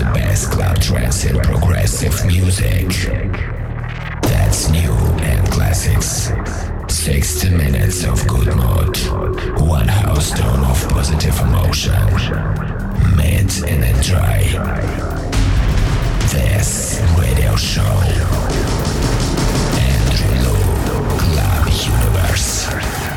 the best club trance and progressive music. That's new and classics. 60 minutes of good mood. One house tone of positive emotion. Mid and dry. This radio show. Andrew Lu, Club Universe.